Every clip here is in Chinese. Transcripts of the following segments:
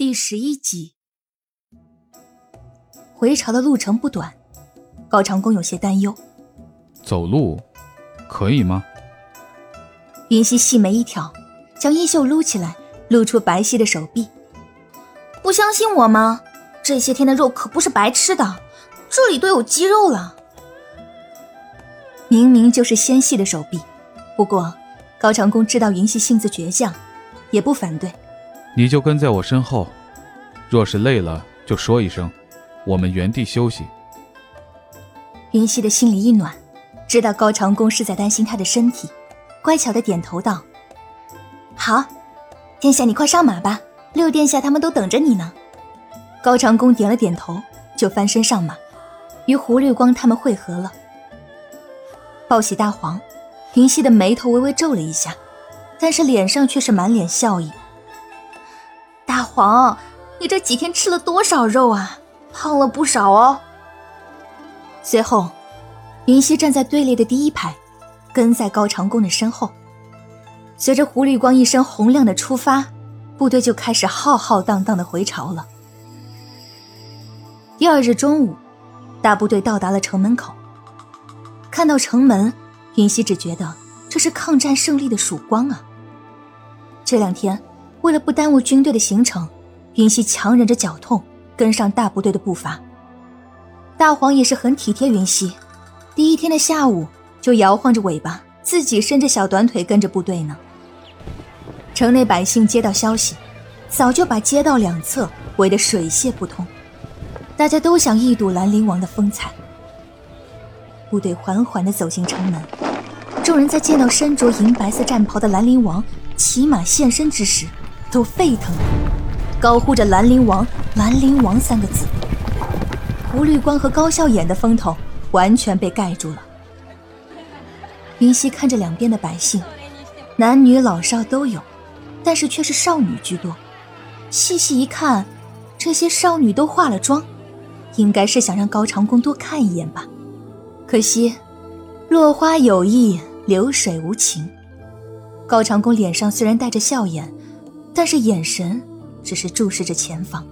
第十一集，回朝的路程不短，高长恭有些担忧。走路可以吗？云溪细眉一挑，将衣袖撸起来，露出白皙的手臂。不相信我吗？这些天的肉可不是白吃的，这里都有肌肉了。明明就是纤细的手臂，不过高长恭知道云溪性子倔强，也不反对。你就跟在我身后，若是累了就说一声，我们原地休息。云溪的心里一暖，知道高长恭是在担心他的身体，乖巧的点头道：“好，殿下你快上马吧，六殿下他们都等着你呢。”高长恭点了点头，就翻身上马，与胡绿光他们会合了。报喜大黄，云溪的眉头微微皱了一下，但是脸上却是满脸笑意。大黄，你这几天吃了多少肉啊？胖了不少哦。随后，云溪站在队列的第一排，跟在高长恭的身后。随着胡绿光一声洪亮的出发，部队就开始浩浩荡荡的回朝了。第二日中午，大部队到达了城门口。看到城门，云溪只觉得这是抗战胜利的曙光啊。这两天。为了不耽误军队的行程，云溪强忍着脚痛跟上大部队的步伐。大黄也是很体贴云溪，第一天的下午就摇晃着尾巴，自己伸着小短腿跟着部队呢。城内百姓接到消息，早就把街道两侧围得水泄不通，大家都想一睹兰陵王的风采。部队缓缓地走进城门，众人在见到身着银白色战袍的兰陵王骑马现身之时。都沸腾了，高呼着“兰陵王，兰陵王”三个字。胡绿光和高笑眼的风头完全被盖住了。云溪看着两边的百姓，男女老少都有，但是却是少女居多。细细一看，这些少女都化了妆，应该是想让高长恭多看一眼吧。可惜，落花有意，流水无情。高长恭脸上虽然带着笑颜。但是眼神只是注视着前方。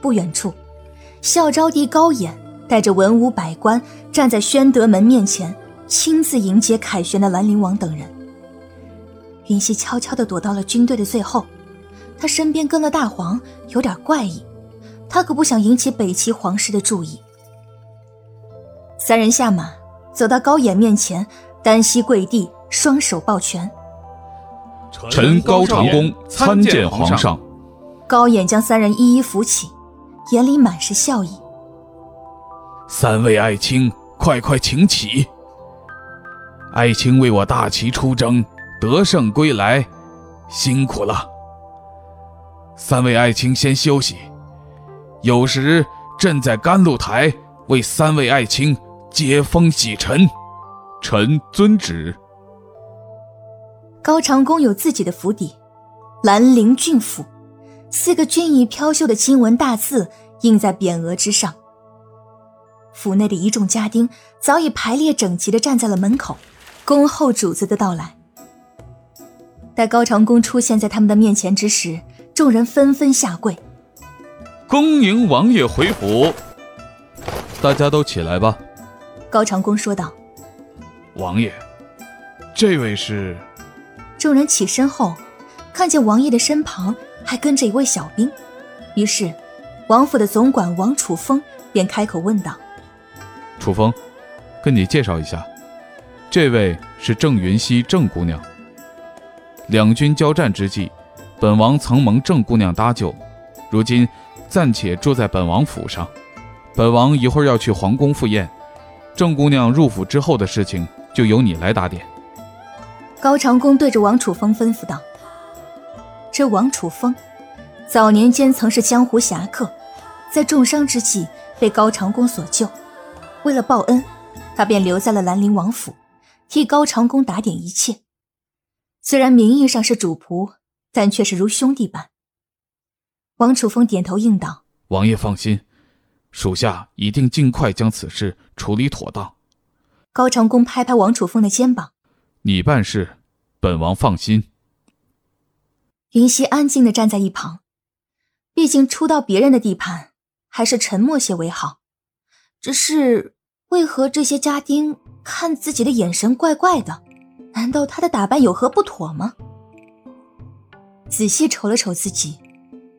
不远处，孝昭帝高衍带着文武百官站在宣德门面前，亲自迎接凯旋的兰陵王等人。云溪悄悄地躲到了军队的最后，他身边跟了大黄，有点怪异，他可不想引起北齐皇室的注意。三人下马，走到高衍面前，单膝跪地，双手抱拳。臣高长恭参见皇上。高衍将三人一一扶起，眼里满是笑意。三位爱卿，快快请起。爱卿为我大齐出征，得胜归来，辛苦了。三位爱卿先休息，有时朕在甘露台为三位爱卿接风洗尘。臣遵旨。高长恭有自己的府邸，兰陵郡府，四个俊逸飘秀的金文大字印在匾额之上。府内的一众家丁早已排列整齐的站在了门口，恭候主子的到来。待高长恭出现在他们的面前之时，众人纷纷下跪，恭迎王爷回府。大家都起来吧。高长恭说道：“王爷，这位是。”众人起身后，看见王爷的身旁还跟着一位小兵，于是，王府的总管王楚风便开口问道：“楚风，跟你介绍一下，这位是郑云溪郑姑娘。两军交战之际，本王曾蒙郑姑娘搭救，如今暂且住在本王府上。本王一会儿要去皇宫赴宴，郑姑娘入府之后的事情就由你来打点。”高长恭对着王楚风吩咐道：“这王楚风，早年间曾是江湖侠客，在重伤之际被高长恭所救。为了报恩，他便留在了兰陵王府，替高长恭打点一切。虽然名义上是主仆，但却是如兄弟般。”王楚风点头应道：“王爷放心，属下一定尽快将此事处理妥当。”高长恭拍拍王楚风的肩膀。你办事，本王放心。云溪安静的站在一旁，毕竟出到别人的地盘，还是沉默些为好。只是为何这些家丁看自己的眼神怪怪的？难道他的打扮有何不妥吗？仔细瞅了瞅自己，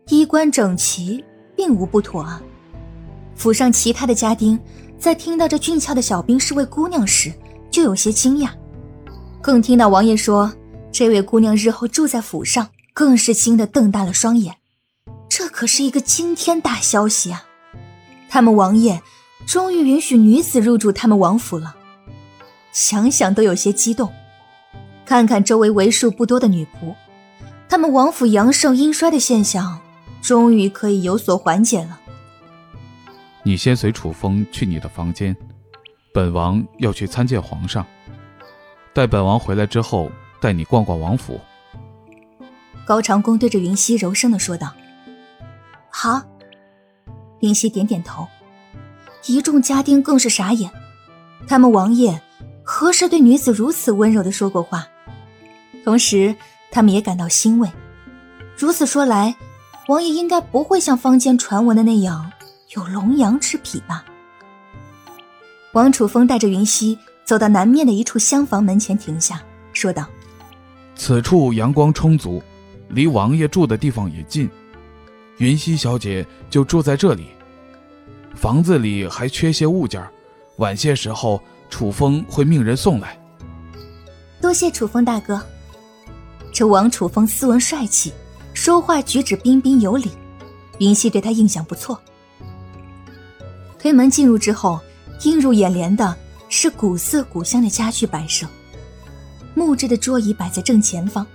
衣冠整齐，并无不妥啊。府上其他的家丁在听到这俊俏的小兵是位姑娘时，就有些惊讶。更听到王爷说这位姑娘日后住在府上，更是惊得瞪大了双眼。这可是一个惊天大消息啊！他们王爷终于允许女子入住他们王府了，想想都有些激动。看看周围为数不多的女仆，他们王府阳盛阴衰的现象，终于可以有所缓解了。你先随楚风去你的房间，本王要去参见皇上。待本王回来之后，带你逛逛王府。高长恭对着云溪柔声的说道：“好。”云溪点点头，一众家丁更是傻眼，他们王爷何时对女子如此温柔的说过话？同时，他们也感到欣慰。如此说来，王爷应该不会像坊间传闻的那样有龙阳之癖吧？王楚风带着云溪走到南面的一处厢房门前停下，说道：“此处阳光充足，离王爷住的地方也近，云溪小姐就住在这里。房子里还缺些物件，晚些时候楚风会命人送来。”多谢楚风大哥。这王楚风斯文帅气，说话举止彬彬有礼，云溪对他印象不错。推门进入之后，映入眼帘的是古色古香的家具摆设，木质的桌椅摆在正前方，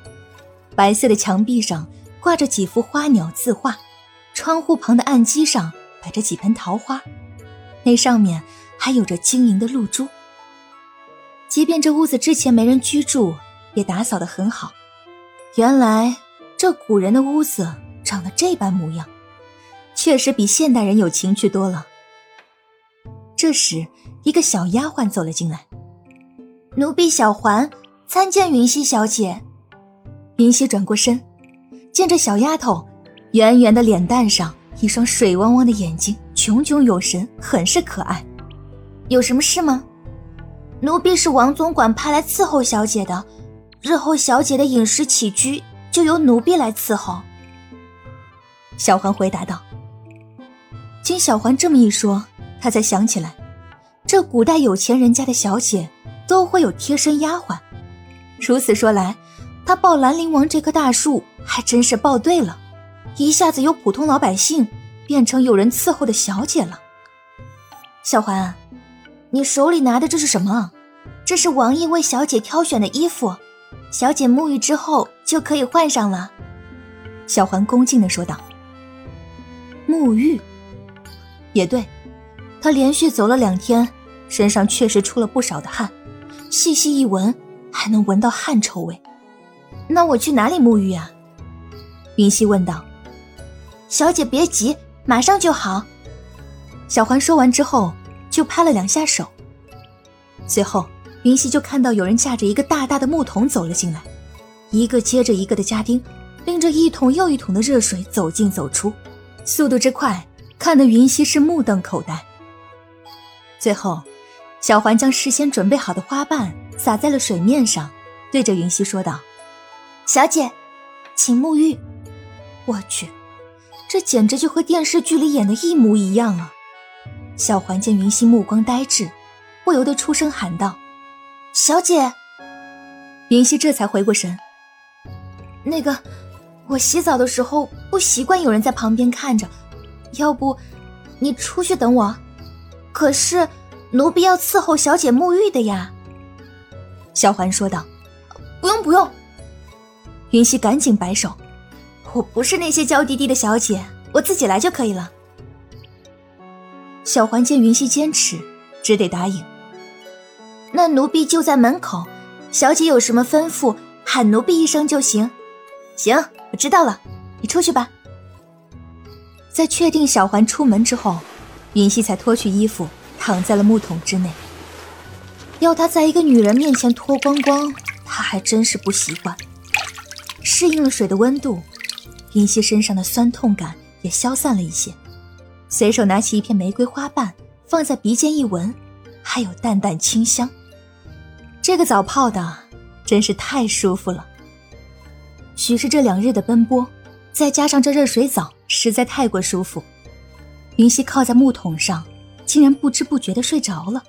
白色的墙壁上挂着几幅花鸟字画，窗户旁的案几上摆着几盆桃花，那上面还有着晶莹的露珠。即便这屋子之前没人居住，也打扫得很好。原来这古人的屋子长得这般模样，确实比现代人有情趣多了。这时，一个小丫鬟走了进来：“奴婢小环参见云溪小姐。”云溪转过身，见这小丫头圆圆的脸蛋上一双水汪汪的眼睛，炯炯有神，很是可爱。有什么事吗？奴婢是王总管派来伺候小姐的。日后小姐的饮食起居就由奴婢来伺候。”小环回答道。经小环这么一说，他才想起来，这古代有钱人家的小姐都会有贴身丫鬟。如此说来，他抱兰陵王这棵大树还真是抱对了，一下子由普通老百姓变成有人伺候的小姐了。小环，你手里拿的这是什么？这是王爷为小姐挑选的衣服。小姐沐浴之后就可以换上了，小环恭敬的说道。沐浴，也对，她连续走了两天，身上确实出了不少的汗，细细一闻还能闻到汗臭味。那我去哪里沐浴啊？云溪问道。小姐别急，马上就好。小环说完之后，就拍了两下手，随后。云溪就看到有人架着一个大大的木桶走了进来，一个接着一个的家丁拎着一桶又一桶的热水走进走出，速度之快，看得云溪是目瞪口呆。最后，小环将事先准备好的花瓣洒在了水面上，对着云溪说道：“小姐，请沐浴。”我去，这简直就和电视剧里演的一模一样啊！小环见云溪目光呆滞，不由得出声喊道。小姐，云溪这才回过神。那个，我洗澡的时候不习惯有人在旁边看着，要不你出去等我？可是奴婢要伺候小姐沐浴的呀。小环说道。不用不用，云溪赶紧摆手，我不是那些娇滴滴的小姐，我自己来就可以了。小环见云溪坚持，只得答应。那奴婢就在门口，小姐有什么吩咐，喊奴婢一声就行。行，我知道了，你出去吧。在确定小环出门之后，云溪才脱去衣服，躺在了木桶之内。要他在一个女人面前脱光光，他还真是不习惯。适应了水的温度，云溪身上的酸痛感也消散了一些。随手拿起一片玫瑰花瓣，放在鼻尖一闻，还有淡淡清香。这个澡泡的真是太舒服了。许是这两日的奔波，再加上这热水澡实在太过舒服，云溪靠在木桶上，竟然不知不觉的睡着了。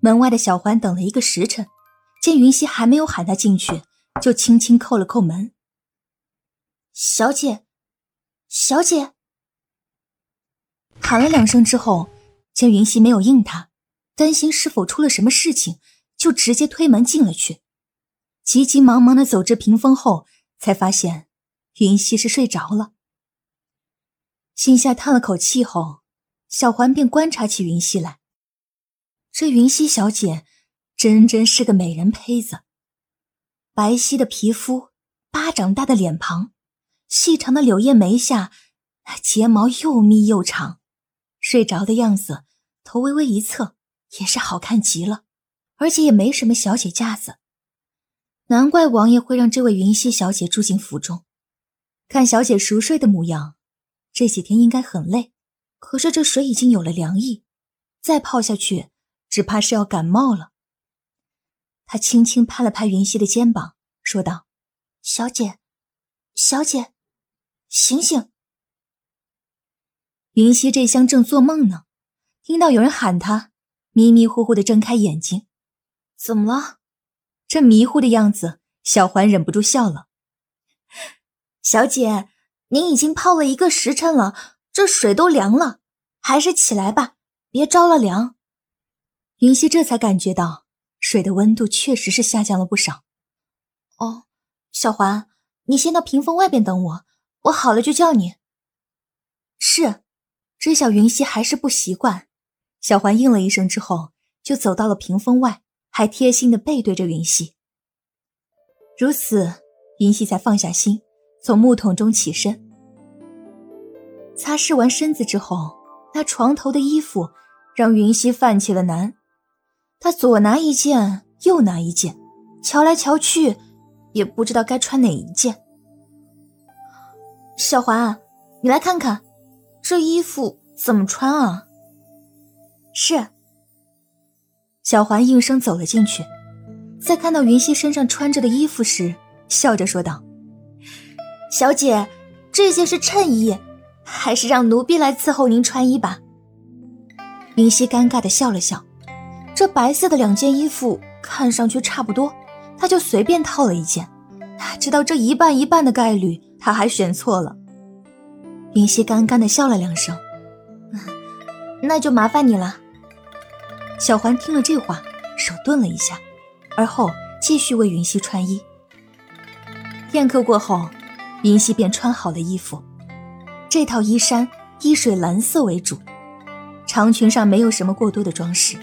门外的小环等了一个时辰，见云溪还没有喊他进去，就轻轻叩了叩门：“小姐，小姐。”喊了两声之后，见云溪没有应他，担心是否出了什么事情，就直接推门进了去。急急忙忙的走至屏风后，才发现云溪是睡着了。心下叹了口气后，小环便观察起云溪来。这云溪小姐，真真是个美人胚子。白皙的皮肤，巴掌大的脸庞，细长的柳叶眉下，睫毛又密又长，睡着的样子，头微微一侧，也是好看极了。而且也没什么小姐架子，难怪王爷会让这位云溪小姐住进府中。看小姐熟睡的模样，这几天应该很累。可是这水已经有了凉意，再泡下去。只怕是要感冒了。他轻轻拍了拍云溪的肩膀，说道：“小姐，小姐，醒醒！”云溪这厢正做梦呢，听到有人喊他，迷迷糊糊的睁开眼睛。怎么了？这迷糊的样子，小环忍不住笑了。小姐，您已经泡了一个时辰了，这水都凉了，还是起来吧，别着了凉。云溪这才感觉到水的温度确实是下降了不少。哦，小环，你先到屏风外边等我，我好了就叫你。是，知晓云溪还是不习惯，小环应了一声之后，就走到了屏风外，还贴心的背对着云溪。如此，云溪才放下心，从木桶中起身，擦拭完身子之后，那床头的衣服让云溪犯起了难。他左拿一件，右拿一件，瞧来瞧去，也不知道该穿哪一件。小环，你来看看，这衣服怎么穿啊？是。小环应声走了进去，在看到云溪身上穿着的衣服时，笑着说道：“小姐，这件是衬衣，还是让奴婢来伺候您穿衣吧？”云溪尴尬的笑了笑。这白色的两件衣服看上去差不多，她就随便套了一件。哪知道这一半一半的概率，她还选错了。云溪干干的笑了两声，那就麻烦你了。小环听了这话，手顿了一下，而后继续为云溪穿衣。片刻过后，云溪便穿好了衣服。这套衣衫以水蓝色为主，长裙上没有什么过多的装饰。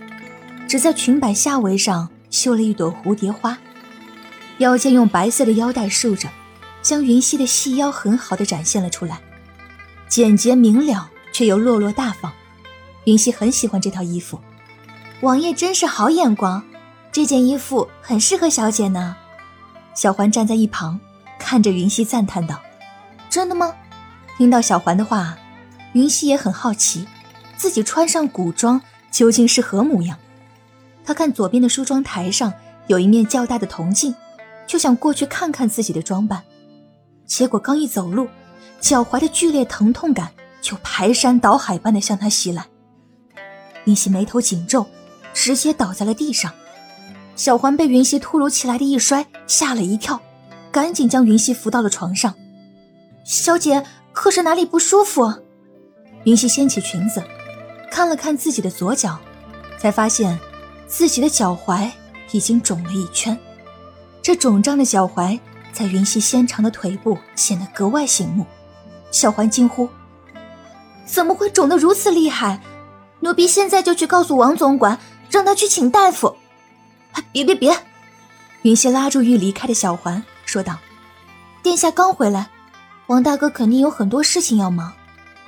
只在裙摆下围上绣了一朵蝴蝶花，腰间用白色的腰带束着，将云溪的细腰很好的展现了出来，简洁明了却又落落大方。云溪很喜欢这套衣服，王爷真是好眼光，这件衣服很适合小姐呢。小环站在一旁看着云溪赞叹道：“真的吗？”听到小环的话，云溪也很好奇，自己穿上古装究竟是何模样。他看左边的梳妆台上有一面较大的铜镜，就想过去看看自己的装扮。结果刚一走路，脚踝的剧烈疼痛感就排山倒海般的向他袭来。云溪眉头紧皱，直接倒在了地上。小环被云溪突如其来的一摔吓了一跳，赶紧将云溪扶到了床上。小姐，可是哪里不舒服？云溪掀起裙子，看了看自己的左脚，才发现。自己的脚踝已经肿了一圈，这肿胀的脚踝在云溪纤长的腿部显得格外醒目。小环惊呼：“怎么会肿得如此厉害？奴婢现在就去告诉王总管，让他去请大夫。”“别别别！”云溪拉住欲离开的小环，说道：“殿下刚回来，王大哥肯定有很多事情要忙，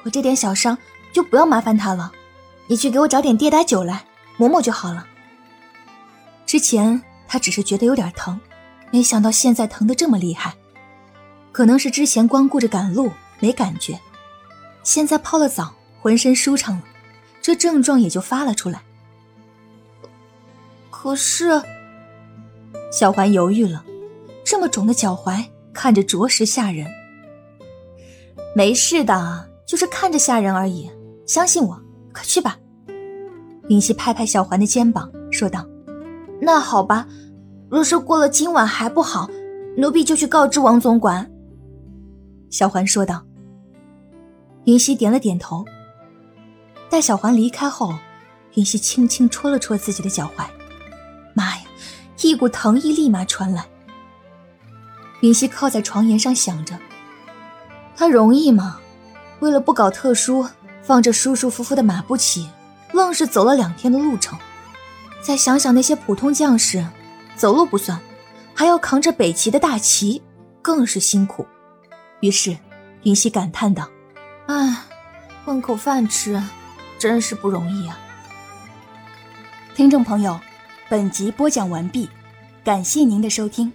我这点小伤就不要麻烦他了。你去给我找点跌打酒来抹抹就好了。”之前他只是觉得有点疼，没想到现在疼得这么厉害，可能是之前光顾着赶路，没感觉，现在泡了澡，浑身舒畅了，这症状也就发了出来。可是，小环犹豫了，这么肿的脚踝看着着实吓人。没事的，就是看着吓人而已，相信我，快去吧。云溪拍拍小环的肩膀，说道：“那好吧，若是过了今晚还不好，奴婢就去告知王总管。”小环说道。云溪点了点头。待小环离开后，云溪轻轻戳了戳自己的脚踝，妈呀，一股疼意立马传来。云溪靠在床沿上想着：“他容易吗？为了不搞特殊，放着舒舒服服的马步骑。”愣是走了两天的路程，再想想那些普通将士，走路不算，还要扛着北齐的大旗，更是辛苦。于是，云溪感叹道：“唉，混口饭吃，真是不容易啊。”听众朋友，本集播讲完毕，感谢您的收听。